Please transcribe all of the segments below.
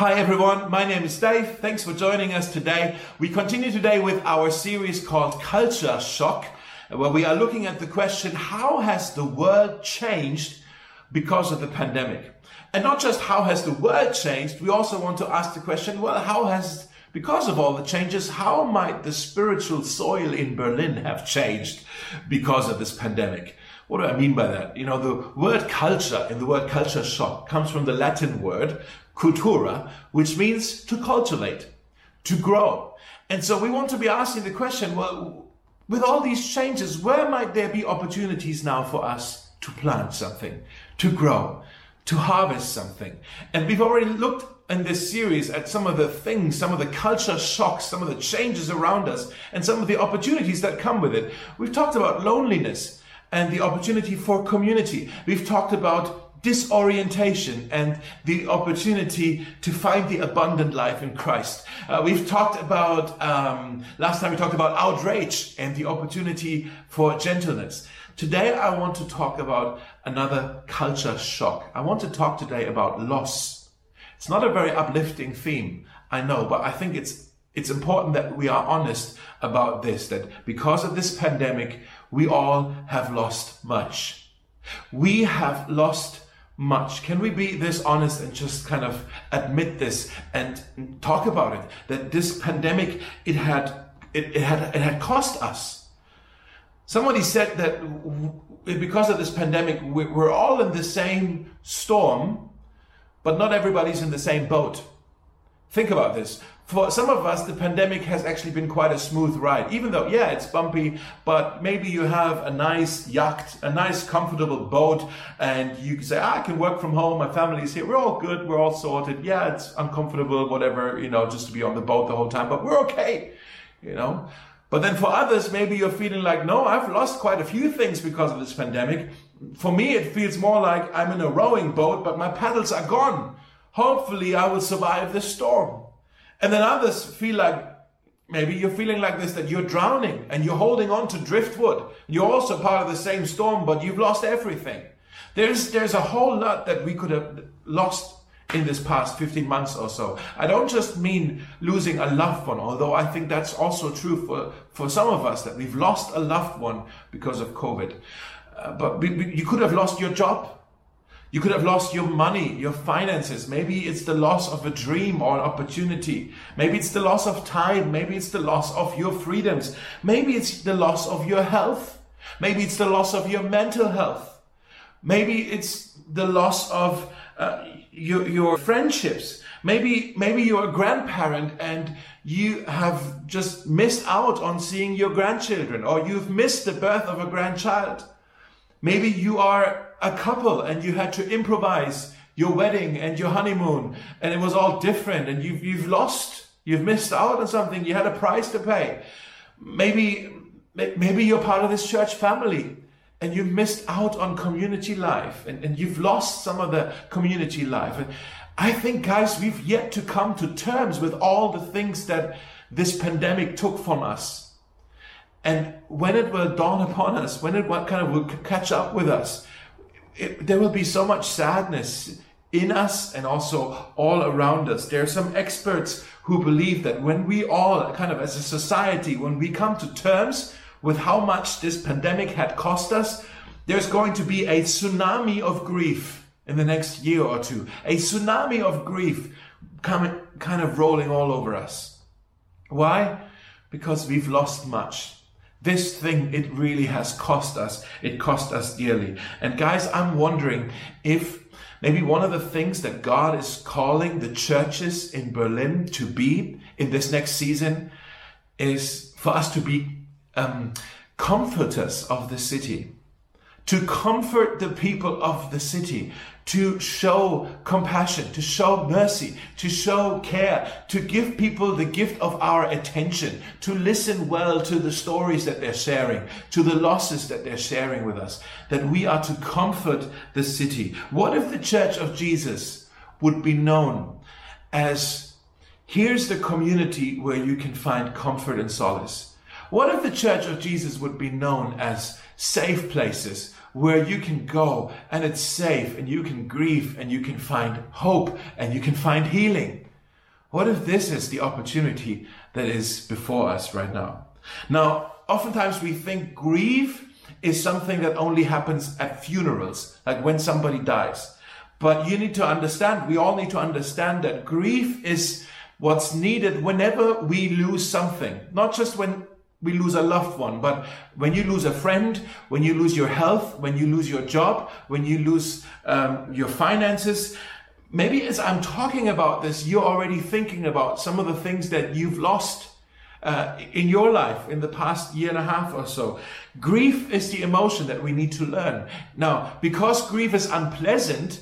Hi everyone, my name is Dave. Thanks for joining us today. We continue today with our series called Culture Shock, where we are looking at the question how has the world changed because of the pandemic? And not just how has the world changed, we also want to ask the question well, how has because of all the changes, how might the spiritual soil in Berlin have changed because of this pandemic? What do I mean by that? You know, the word culture in the word culture shock comes from the Latin word cultura, which means to cultivate, to grow. And so we want to be asking the question, well, with all these changes, where might there be opportunities now for us to plant something, to grow, to harvest something? And we've already looked in this series at some of the things, some of the culture shocks, some of the changes around us, and some of the opportunities that come with it. We've talked about loneliness and the opportunity for community. We've talked about disorientation and the opportunity to find the abundant life in Christ. Uh, we've talked about, um, last time we talked about outrage and the opportunity for gentleness. Today I want to talk about another culture shock. I want to talk today about loss. It's not a very uplifting theme, I know, but I think it's it's important that we are honest about this, that because of this pandemic, we all have lost much. We have lost much. Can we be this honest and just kind of admit this and talk about it? That this pandemic, it had, it, it had, it had cost us. Somebody said that because of this pandemic, we're all in the same storm, but not everybody's in the same boat. Think about this for some of us, the pandemic has actually been quite a smooth ride. Even though, yeah, it's bumpy, but maybe you have a nice yacht, a nice comfortable boat, and you can say, ah, I can work from home, my family's here, we're all good, we're all sorted. Yeah, it's uncomfortable, whatever, you know, just to be on the boat the whole time, but we're okay, you know. But then for others, maybe you're feeling like, no, I've lost quite a few things because of this pandemic. For me, it feels more like I'm in a rowing boat, but my paddles are gone. Hopefully, I will survive this storm. And then others feel like maybe you're feeling like this that you're drowning and you're holding on to driftwood. You're also part of the same storm, but you've lost everything. There's, there's a whole lot that we could have lost in this past 15 months or so. I don't just mean losing a loved one, although I think that's also true for, for some of us that we've lost a loved one because of COVID. Uh, but you could have lost your job. You could have lost your money, your finances. Maybe it's the loss of a dream or an opportunity. Maybe it's the loss of time. Maybe it's the loss of your freedoms. Maybe it's the loss of your health. Maybe it's the loss of your mental health. Maybe it's the loss of uh, your, your friendships. Maybe, maybe you're a grandparent and you have just missed out on seeing your grandchildren or you've missed the birth of a grandchild. Maybe you are a couple and you had to improvise your wedding and your honeymoon and it was all different and you've, you've lost, you've missed out on something, you had a price to pay. Maybe, maybe you're part of this church family and you missed out on community life and, and you've lost some of the community life. And I think, guys, we've yet to come to terms with all the things that this pandemic took from us. And when it will dawn upon us, when it kind of will catch up with us, it, there will be so much sadness in us and also all around us. There are some experts who believe that when we all, kind of as a society, when we come to terms with how much this pandemic had cost us, there's going to be a tsunami of grief in the next year or two. A tsunami of grief coming, kind of rolling all over us. Why? Because we've lost much. This thing, it really has cost us. It cost us dearly. And guys, I'm wondering if maybe one of the things that God is calling the churches in Berlin to be in this next season is for us to be um, comforters of the city to comfort the people of the city, to show compassion, to show mercy, to show care, to give people the gift of our attention, to listen well to the stories that they're sharing, to the losses that they're sharing with us, that we are to comfort the city. What if the church of Jesus would be known as here's the community where you can find comfort and solace? What if the church of Jesus would be known as safe places where you can go and it's safe and you can grieve and you can find hope and you can find healing. What if this is the opportunity that is before us right now? Now, oftentimes we think grief is something that only happens at funerals, like when somebody dies. But you need to understand, we all need to understand that grief is what's needed whenever we lose something. Not just when we lose a loved one, but when you lose a friend, when you lose your health, when you lose your job, when you lose um, your finances, maybe as I'm talking about this, you're already thinking about some of the things that you've lost uh, in your life in the past year and a half or so. Grief is the emotion that we need to learn. Now, because grief is unpleasant,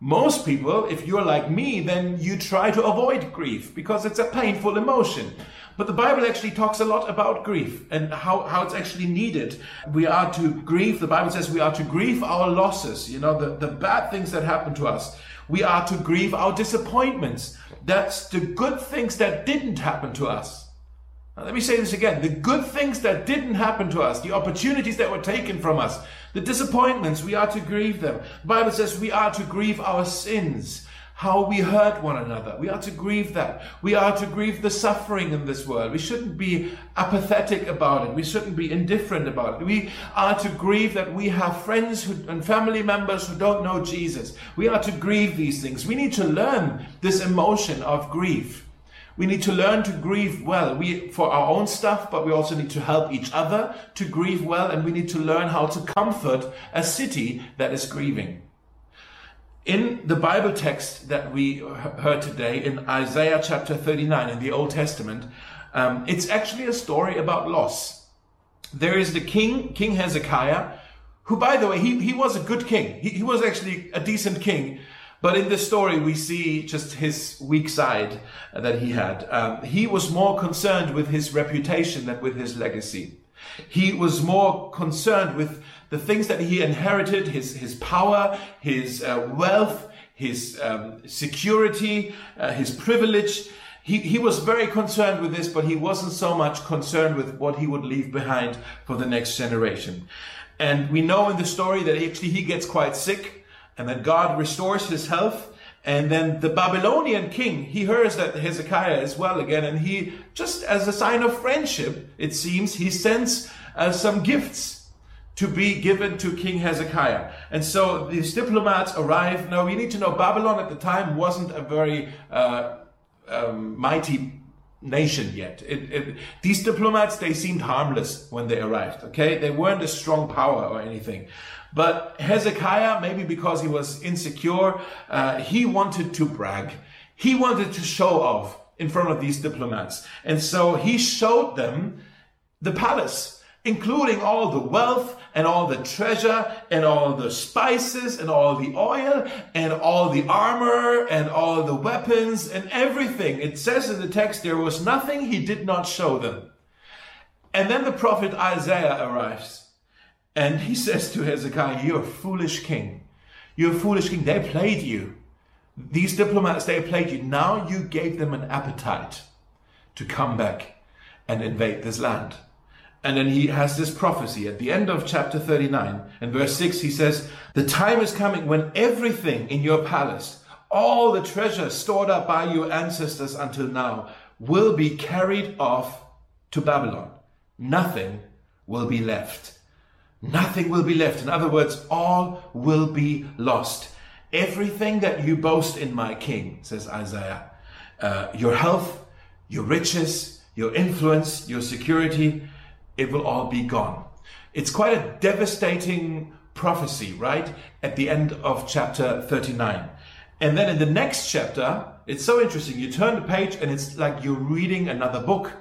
most people, if you're like me, then you try to avoid grief because it's a painful emotion. But the Bible actually talks a lot about grief and how, how it's actually needed. We are to grieve, the Bible says we are to grieve our losses, you know, the, the bad things that happen to us. We are to grieve our disappointments. That's the good things that didn't happen to us. Now, let me say this again. The good things that didn't happen to us, the opportunities that were taken from us, the disappointments, we are to grieve them. The Bible says we are to grieve our sins, how we hurt one another. We are to grieve that. We are to grieve the suffering in this world. We shouldn't be apathetic about it. We shouldn't be indifferent about it. We are to grieve that we have friends who, and family members who don't know Jesus. We are to grieve these things. We need to learn this emotion of grief. We need to learn to grieve well. We, for our own stuff, but we also need to help each other to grieve well, and we need to learn how to comfort a city that is grieving. In the Bible text that we heard today in Isaiah chapter 39 in the Old Testament, um, it's actually a story about loss. There is the king, King Hezekiah, who, by the way, he, he was a good king. He, he was actually a decent king. But in this story, we see just his weak side that he had. Um, he was more concerned with his reputation than with his legacy. He was more concerned with the things that he inherited, his, his power, his uh, wealth, his um, security, uh, his privilege. He, he was very concerned with this, but he wasn't so much concerned with what he would leave behind for the next generation. And we know in the story that actually he gets quite sick and then God restores his health. And then the Babylonian king, he hears that Hezekiah is well again, and he, just as a sign of friendship, it seems, he sends uh, some gifts to be given to King Hezekiah. And so these diplomats arrive. Now, we need to know Babylon at the time wasn't a very uh, um, mighty nation yet. It, it, these diplomats, they seemed harmless when they arrived, okay? They weren't a strong power or anything. But Hezekiah, maybe because he was insecure, uh, he wanted to brag. He wanted to show off in front of these diplomats. And so he showed them the palace, including all the wealth and all the treasure and all the spices and all the oil and all the armor and all the weapons and everything. It says in the text there was nothing he did not show them. And then the prophet Isaiah arrives and he says to Hezekiah, You're a foolish king. You're a foolish king. They played you. These diplomats, they played you. Now you gave them an appetite to come back and invade this land. And then he has this prophecy at the end of chapter 39 and verse 6 he says, The time is coming when everything in your palace, all the treasure stored up by your ancestors until now, will be carried off to Babylon. Nothing will be left. Nothing will be left. In other words, all will be lost. Everything that you boast in my king, says Isaiah, uh, your health, your riches, your influence, your security, it will all be gone. It's quite a devastating prophecy, right? At the end of chapter 39. And then in the next chapter, it's so interesting. You turn the page and it's like you're reading another book.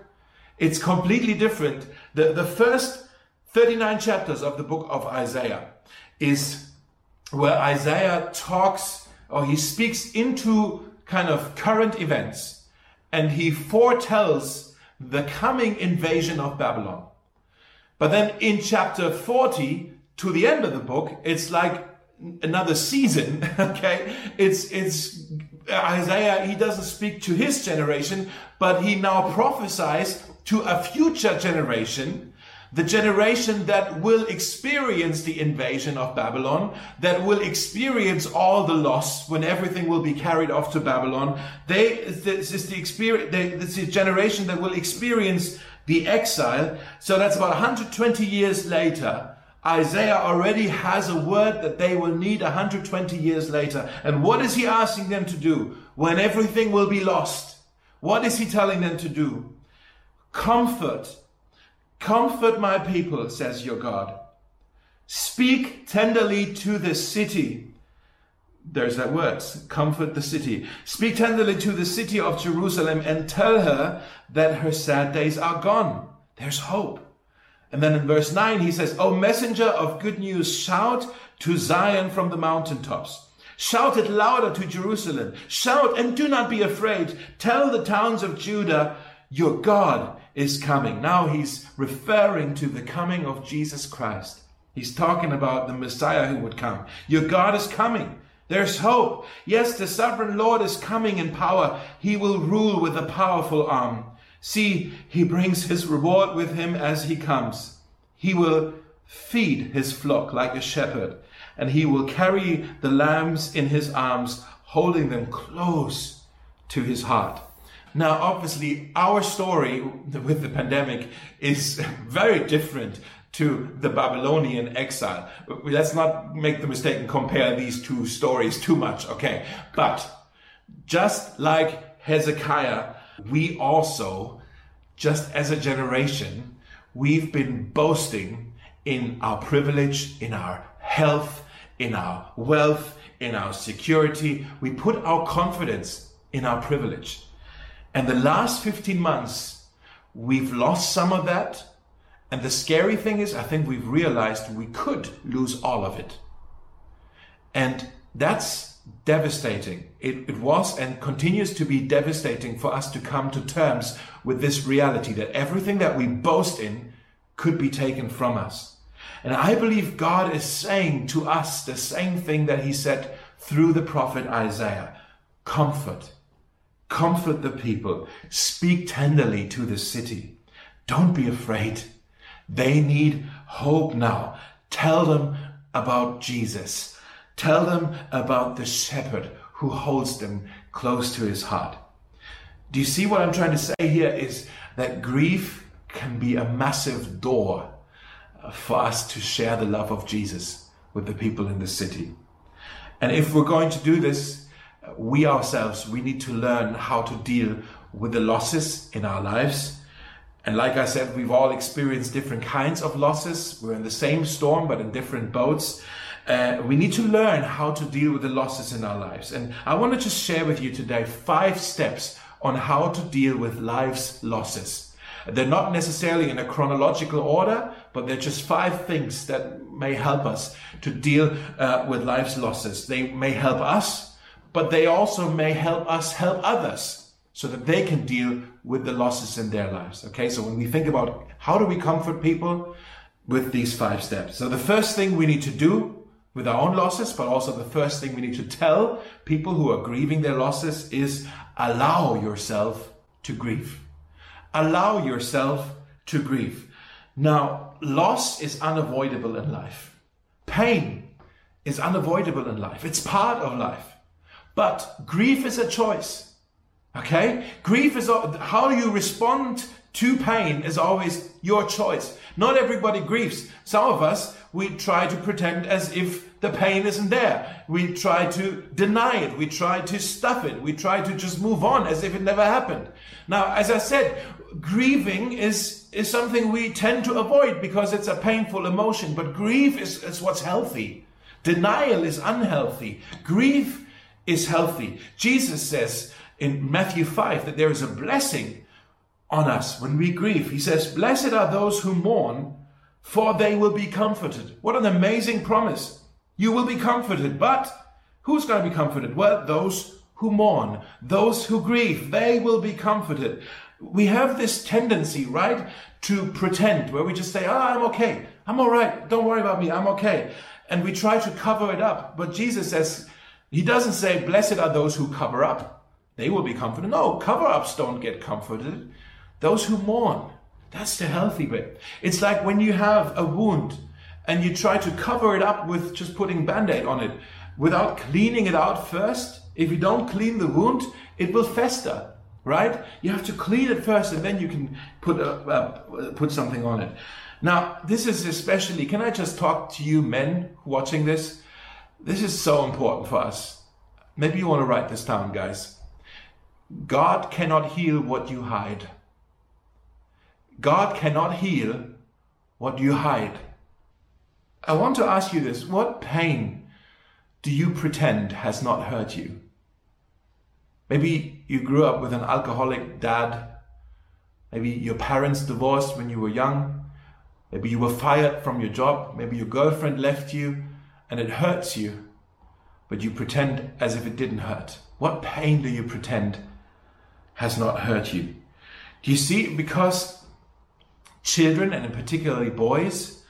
It's completely different. The, the first 39 chapters of the book of Isaiah is where Isaiah talks or he speaks into kind of current events and he foretells the coming invasion of Babylon. But then in chapter 40 to the end of the book, it's like another season. Okay. It's, it's Isaiah. He doesn't speak to his generation, but he now prophesies to a future generation the generation that will experience the invasion of Babylon, that will experience all the loss when everything will be carried off to Babylon. They, this is the experience, this is the generation that will experience the exile. So that's about 120 years later. Isaiah already has a word that they will need 120 years later. And what is he asking them to do when everything will be lost? What is he telling them to do? Comfort Comfort my people, says your God. Speak tenderly to the city. There's that word, comfort the city. Speak tenderly to the city of Jerusalem and tell her that her sad days are gone. There's hope. And then in verse 9, he says, O messenger of good news, shout to Zion from the mountaintops. Shout it louder to Jerusalem. Shout and do not be afraid. Tell the towns of Judah, your God is coming. Now he's referring to the coming of Jesus Christ. He's talking about the Messiah who would come. Your God is coming. There's hope. Yes, the sovereign Lord is coming in power. He will rule with a powerful arm. See, he brings his reward with him as he comes. He will feed his flock like a shepherd, and he will carry the lambs in his arms, holding them close to his heart. Now, obviously, our story with the pandemic is very different to the Babylonian exile. Let's not make the mistake and compare these two stories too much, okay? But just like Hezekiah, we also, just as a generation, we've been boasting in our privilege, in our health, in our wealth, in our security. We put our confidence in our privilege. And the last 15 months, we've lost some of that. And the scary thing is, I think we've realized we could lose all of it. And that's devastating. It, it, was and continues to be devastating for us to come to terms with this reality that everything that we boast in could be taken from us. And I believe God is saying to us the same thing that he said through the prophet Isaiah. Comfort Comfort the people. Speak tenderly to the city. Don't be afraid. They need hope now. Tell them about Jesus. Tell them about the shepherd who holds them close to his heart. Do you see what I'm trying to say here is that grief can be a massive door for us to share the love of Jesus with the people in the city. And if we're going to do this, we ourselves, we need to learn how to deal with the losses in our lives. And like I said, we've all experienced different kinds of losses. We're in the same storm, but in different boats. Uh, we need to learn how to deal with the losses in our lives. And I want to just share with you today five steps on how to deal with life's losses. They're not necessarily in a chronological order, but they're just five things that may help us to deal uh, with life's losses. They may help us but they also may help us help others so that they can deal with the losses in their lives. Okay, so when we think about how do we comfort people with these five steps. So the first thing we need to do with our own losses, but also the first thing we need to tell people who are grieving their losses is allow yourself to grieve. Allow yourself to grieve. Now, loss is unavoidable in life. Pain is unavoidable in life. It's part of life. But grief is a choice. Okay? Grief is how you respond to pain is always your choice. Not everybody grieves. Some of us, we try to pretend as if the pain isn't there. We try to deny it. We try to stuff it. We try to just move on as if it never happened. Now, as I said, grieving is, is something we tend to avoid because it's a painful emotion, but grief is, is what's healthy. Denial is unhealthy. Grief is healthy. Jesus says in Matthew 5 that there is a blessing on us when we grieve. He says, Blessed are those who mourn, for they will be comforted. What an amazing promise. You will be comforted. But who's going to be comforted? Well, those who mourn, those who grieve, they will be comforted. We have this tendency, right, to pretend where we just say, Ah, oh, I'm okay. I'm all right. Don't worry about me. I'm okay. And we try to cover it up. But Jesus says, he doesn't say, Blessed are those who cover up. They will be comforted. No, cover ups don't get comforted. Those who mourn, That's the healthy bit. It's like when you have a wound and you try to cover it up with just putting band-aid on it without cleaning it out first. If you don't clean the wound, it will fester, right? You have to clean it first and then you can put a, uh, put something on it. Now, this is especially, can I just talk to you men watching this? This is so important for us. Maybe you want to write this down, guys. God cannot heal what you hide. God cannot heal what you hide. I want to ask you this what pain do you pretend has not hurt you? Maybe you grew up with an alcoholic dad. Maybe your parents divorced when you were young. Maybe you were fired from your job. Maybe your girlfriend left you and it hurts you, but you pretend as if it didn't hurt. What pain do you pretend has not hurt you? Do you see? Because children, and particularly boys,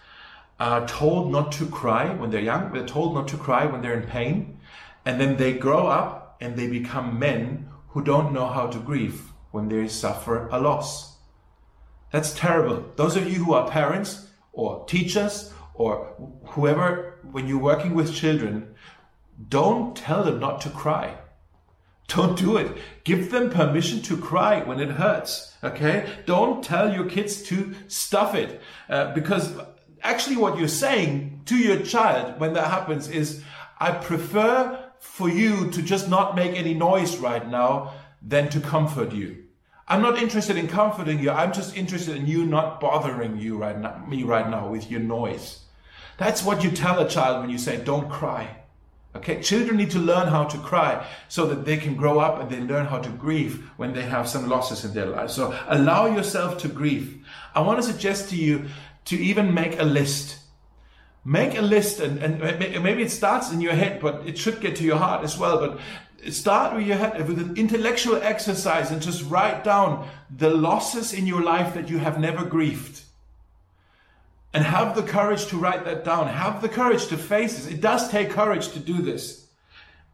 are told not to cry when they're young. They're told not to cry when they're in pain. And then they grow up and they become men who don't know how to grieve when they suffer a loss. That's terrible. Those of you who are parents or teachers or whoever, when you're working with children, don't tell them not to cry. Don't do it. Give them permission to cry when it hurts. Okay? Don't tell your kids to stuff it. Uh, because actually, what you're saying to your child when that happens is, I prefer for you to just not make any noise right now than to comfort you. I'm not interested in comforting you. I'm just interested in you not bothering you right now, me right now with your noise. That's what you tell a child when you say, don't cry. Okay, children need to learn how to cry so that they can grow up and they learn how to grieve when they have some losses in their life. So allow yourself to grieve. I want to suggest to you to even make a list. Make a list, and, and maybe it starts in your head, but it should get to your heart as well. But start with your head with an intellectual exercise and just write down the losses in your life that you have never grieved. And have the courage to write that down. Have the courage to face this. It does take courage to do this.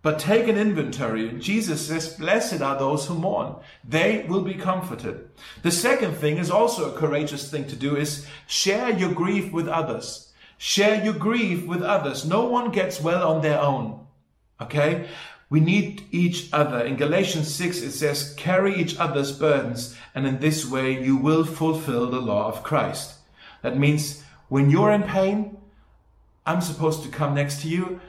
But take an inventory. Jesus says, Blessed are those who mourn. They will be comforted. The second thing is also a courageous thing to do is share your grief with others. Share your grief with others. No one gets well on their own. Okay? We need each other. In Galatians 6, it says, carry each other's burdens, and in this way you will fulfill the law of Christ. That means when you're in pain, I'm supposed to come next to you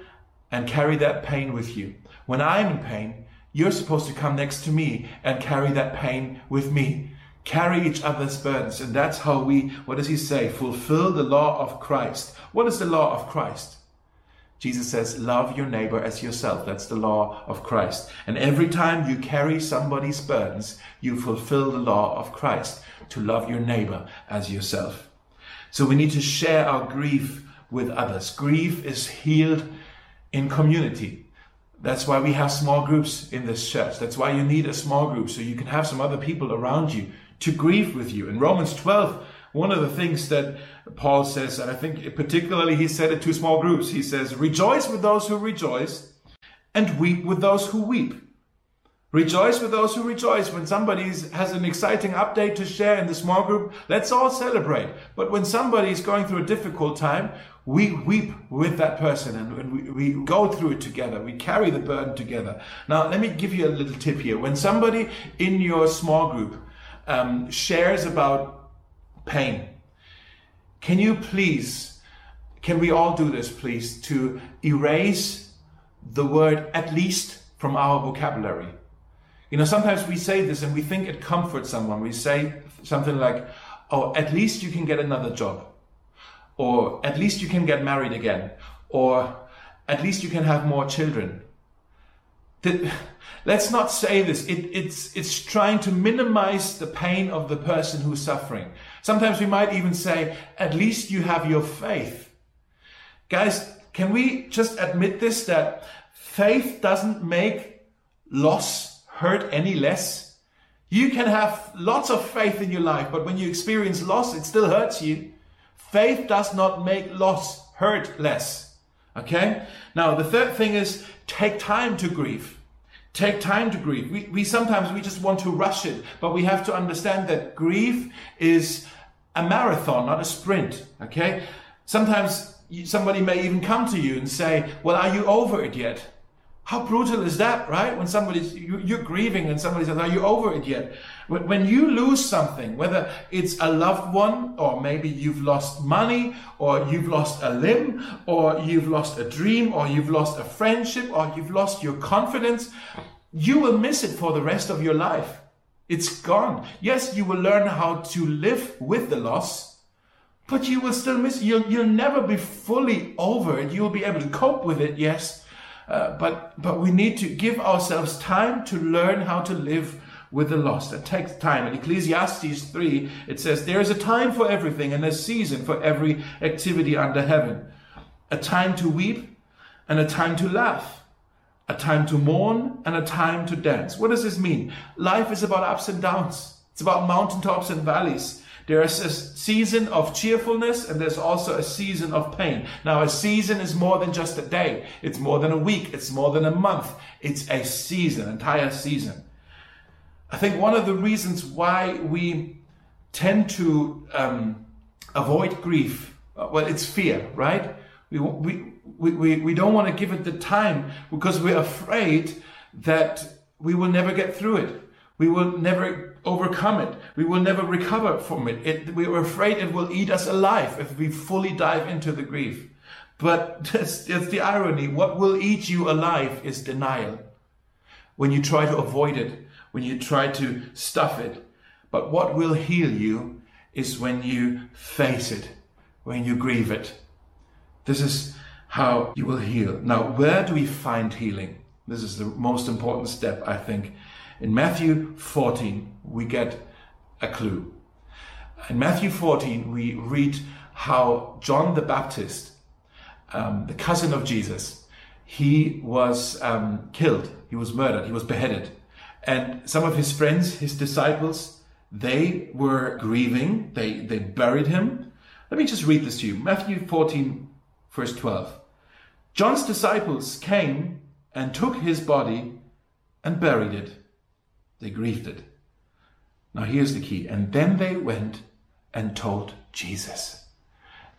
and carry that pain with you. When I'm in pain, you're supposed to come next to me and carry that pain with me. Carry each other's burdens. And that's how we, what does he say? Fulfill the law of Christ. What is the law of Christ? Jesus says, love your neighbor as yourself. That's the law of Christ. And every time you carry somebody's burdens, you fulfill the law of Christ to love your neighbor as yourself. So we need to share our grief with others. Grief is healed in community. That's why we have small groups in this church. That's why you need a small group so you can have some other people around you to grieve with you. In Romans 12, one of the things that Paul says, and I think particularly he said it to small groups, he says, Rejoice with those who rejoice and weep with those who weep. Rejoice with those who rejoice. When somebody has an exciting update to share in the small group, let's all celebrate. But when somebody is going through a difficult time, we weep with that person and we, we go through it together. We carry the burden together. Now, let me give you a little tip here. When somebody in your small group um, shares about pain, can you please, can we all do this, please, to erase the word at least from our vocabulary? You know, sometimes we say this and we think it comforts someone. We say something like, oh, at least you can get another job. Or at least you can get married again. Or at least you can have more children. Let's not say this. It, it's, it's trying to minimize the pain of the person who's suffering. Sometimes we might even say, at least you have your faith. Guys, can we just admit this that faith doesn't make loss hurt any less. You can have lots of faith in your life, but when you experience loss, it still hurts you. Faith does not make loss hurt less. Okay? Now, the third thing is take time to grieve. Take time to grieve. We, we sometimes we just want to rush it, but we have to understand that grief is a marathon, not a sprint. Okay? Sometimes somebody may even come to you and say, Well, are you over it yet? How brutal is that, right? When somebody's, you're grieving and somebody says, Are you over it yet? When you lose something, whether it's a loved one, or maybe you've lost money, or you've lost a limb, or you've lost a dream, or you've lost a friendship, or you've lost your confidence, you will miss it for the rest of your life. It's gone. Yes, you will learn how to live with the loss, but you will still miss. You'll you'll never be fully over it. You'll be able to cope with it, yes, uh, but but we need to give ourselves time to learn how to live with the loss. It takes time. In Ecclesiastes 3, it says, There is a time for everything and a season for every activity under heaven. A time to weep and a time to laugh a time to mourn and a time to dance. What does this mean? Life is about ups and downs. It's about mountaintops and valleys. There is a season of cheerfulness and there's also a season of pain. Now, a season is more than just a day. It's more than a week. It's more than a month. It's a season, entire season. I think one of the reasons why we tend to um, avoid grief, uh, well, it's fear, right? We, we, we, we, we don't want to give it the time because we're afraid that we will never get through it. We will never overcome it. We will never recover from it. it we are afraid it will eat us alive if we fully dive into the grief. But that's, that's the irony. What will eat you alive is denial. When you try to avoid it, when you try to stuff it. But what will heal you is when you face it, when you grieve it. This is how you will heal. Now, where do we find healing? This is the most important step, I think. In Matthew 14, we get a clue. In Matthew 14, we read how John the Baptist, um, the cousin of Jesus, he was um, killed, he was murdered, he was beheaded. And some of his friends, his disciples, they were grieving, they, they buried him. Let me just read this to you. Matthew 14, verse 12. John's disciples came and took his body and buried it. They grieved it. Now here's the key. And then they went and told Jesus.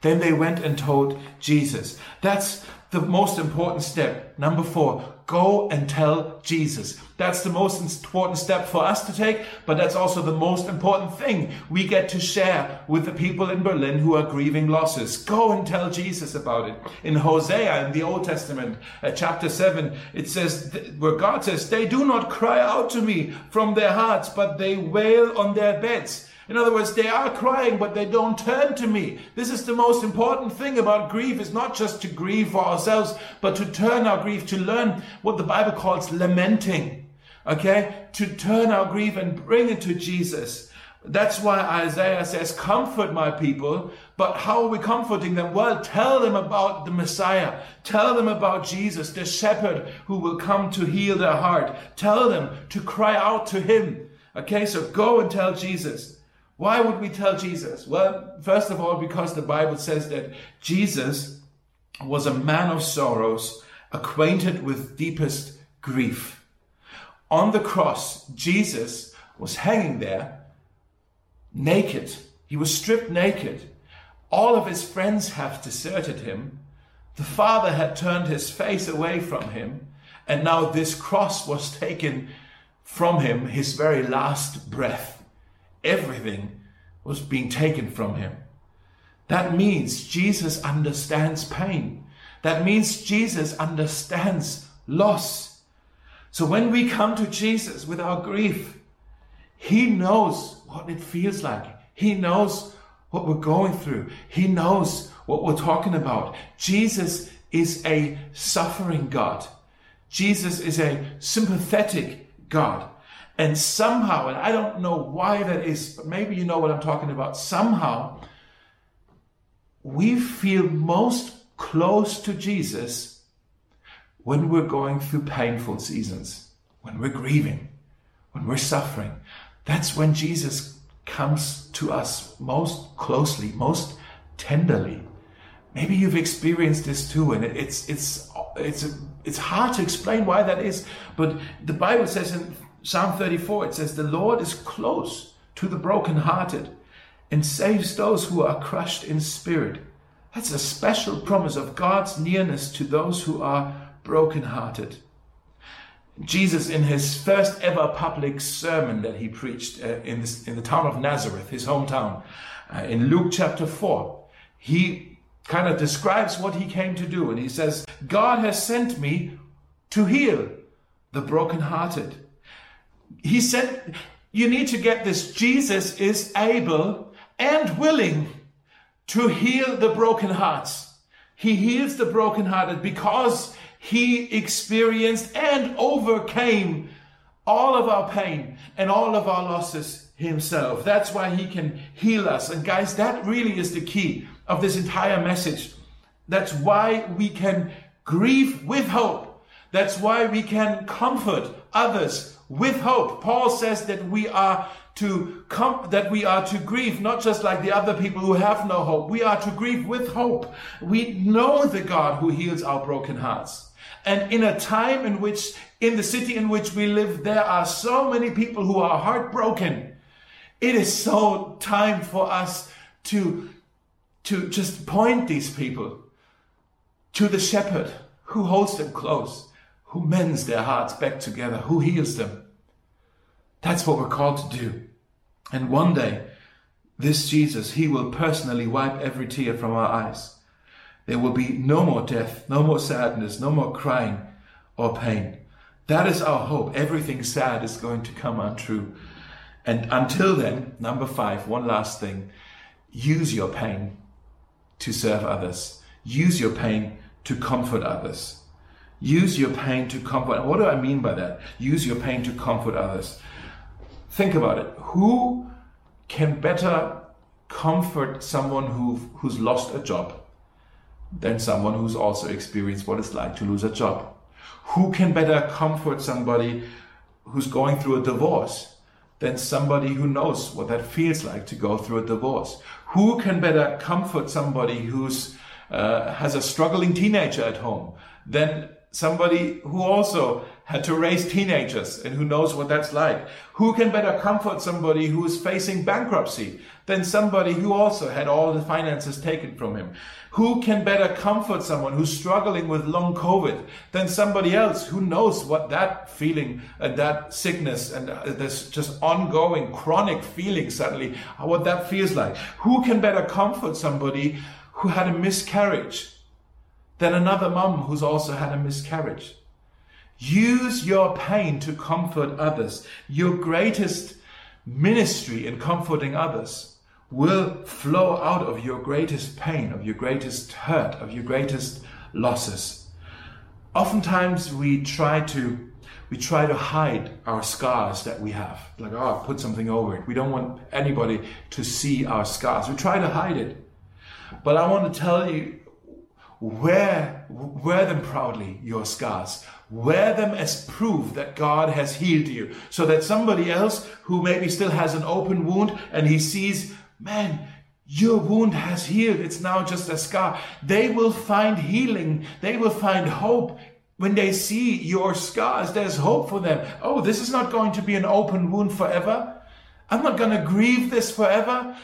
Then they went and told Jesus. That's the most important step. Number four, go and tell Jesus. That's the most important step for us to take, but that's also the most important thing we get to share with the people in Berlin who are grieving losses. Go and tell Jesus about it. In Hosea, in the Old Testament, uh, chapter 7, it says, where God says, they do not cry out to me from their hearts, but they wail on their beds. In other words, they are crying, but they don't turn to me. This is the most important thing about grief is not just to grieve for ourselves, but to turn our grief, to learn what the Bible calls lamenting. Okay? To turn our grief and bring it to Jesus. That's why Isaiah says, comfort my people. But how are we comforting them? Well, tell them about the Messiah. Tell them about Jesus, the shepherd who will come to heal their heart. Tell them to cry out to him. Okay, so go and tell Jesus. Why would we tell Jesus? Well, first of all, because the Bible says that Jesus was a man of sorrows, acquainted with deepest grief. On the cross, Jesus was hanging there naked. He was stripped naked. All of his friends have deserted him. The Father had turned his face away from him. And now this cross was taken from him, his very last breath everything was being taken from him. That means Jesus understands pain. That means Jesus understands loss. So when we come to Jesus with our grief, He knows what it feels like. He knows what we're going through. He knows what we're talking about. Jesus is a suffering God. Jesus is a sympathetic God. And somehow, and I don't know why that is, but maybe you know what I'm talking about. Somehow, we feel most close to Jesus when we're going through painful seasons, when we're grieving, when we're suffering. That's when Jesus comes to us most closely, most tenderly. Maybe you've experienced this too, and it's it's it's it's hard to explain why that is. But the Bible says in Psalm 34, it says, The Lord is close to the brokenhearted and saves those who are crushed in spirit. That's a special promise of God's nearness to those who are brokenhearted. Jesus, in his first ever public sermon that he preached uh, in, this, in the town of Nazareth, his hometown, uh, in Luke chapter 4, he kind of describes what he came to do. And he says, God has sent me to heal the brokenhearted. He said, You need to get this. Jesus is able and willing to heal the broken hearts. He heals the brokenhearted because he experienced and overcame all of our pain and all of our losses himself. That's why he can heal us. And guys, that really is the key of this entire message. That's why we can grieve with hope. That's why we can comfort others with hope. Paul says that we are to come, that we are to grieve, not just like the other people who have no hope. We are to grieve with hope. We know the God who heals our broken hearts. And in a time in which, in the city in which we live, there are so many people who are heartbroken. It is so time for us to, to just point these people to the shepherd who holds them close, who mends their hearts back together, who heals them. That's what we're called to do. And one day, this Jesus, he will personally wipe every tear from our eyes. There will be no more death, no more sadness, no more crying or pain. That is our hope. Everything sad is going to come untrue. And until then, number five, one last thing. Use your pain to serve others. Use your pain to comfort others. Use your pain to comfort. What do I mean by that? Use your pain to comfort others. Think about it. Who can better comfort someone who, who's lost a job than someone who's also experienced what it's like to lose a job? Who can better comfort somebody who's going through a divorce than somebody who knows what that feels like to go through a divorce? Who can better comfort somebody who's uh, has a struggling teenager at home than somebody who also had to raise teenagers and who knows what that's like. Who can better comfort somebody who is facing bankruptcy than somebody who also had all the finances taken from him? Who can better comfort someone who's struggling with long COVID than somebody else who knows what that feeling and that sickness and uh, this just ongoing chronic feeling suddenly, what that feels like? Who can better comfort somebody who had a miscarriage than another mom who's also had a miscarriage? Use your pain to comfort others. Your greatest ministry in comforting others will flow out of your greatest pain, of your greatest hurt, of your greatest losses. Oftentimes we try to we try to hide our scars that we have. Like, oh, put something over it. We don't want anybody to see our scars. We try to hide it. But I want to tell you, wear, wear them proudly, your scars. Wear them as proof that God has healed you. So that somebody else who maybe still has an open wound and he sees, man, your wound has healed. It's now just a scar. They will find healing. They will find hope when they see your scars. There's hope for them. Oh, this is not going to be an open wound forever. I'm not going to grieve this forever.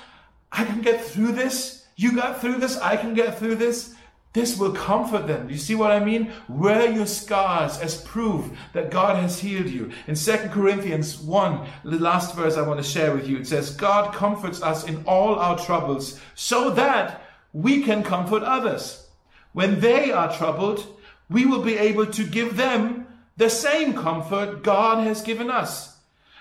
I can get through this. You got through this. I can get through this. This will comfort them. You see what I mean? Wear your scars as proof that God has healed you. In 2 Corinthians 1, the last verse I want to share with you, it says, God comforts us in all our troubles so that we can comfort others. When they are troubled, we will be able to give them the same comfort God has given us.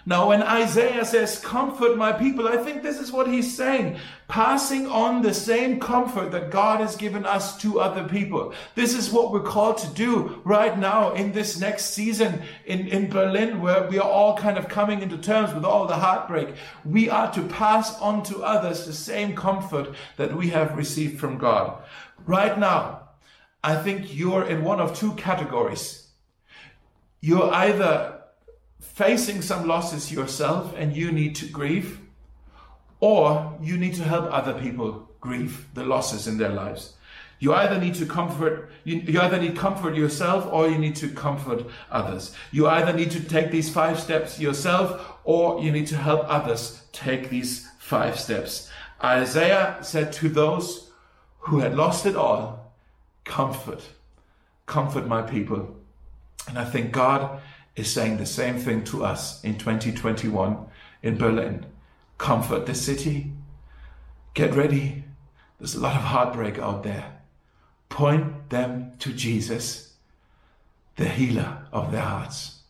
Now, when Isaiah says, comfort my people, I think this is what he's saying. Passing on the same comfort that God has given us to other people. This is what we're called to do right now in this next season in, in Berlin, where we are all kind of coming into terms with all the heartbreak. We are to pass on to others the same comfort that we have received from God. Right now, I think you're in one of two categories. You're either facing some losses yourself and you need to grieve, or you need to help other people grieve the losses in their lives. You either need to comfort, you, you, either need comfort yourself or you need to comfort others. You either need to take these five steps yourself or you need to help others take these five steps. Isaiah said to those who had lost it all, Comfort, comfort my people. And I think God is saying the same thing to us in 2021 in Berlin. Comfort the city. Get ready. There's a lot of heartbreak out there. Point them to Jesus, the healer of their hearts.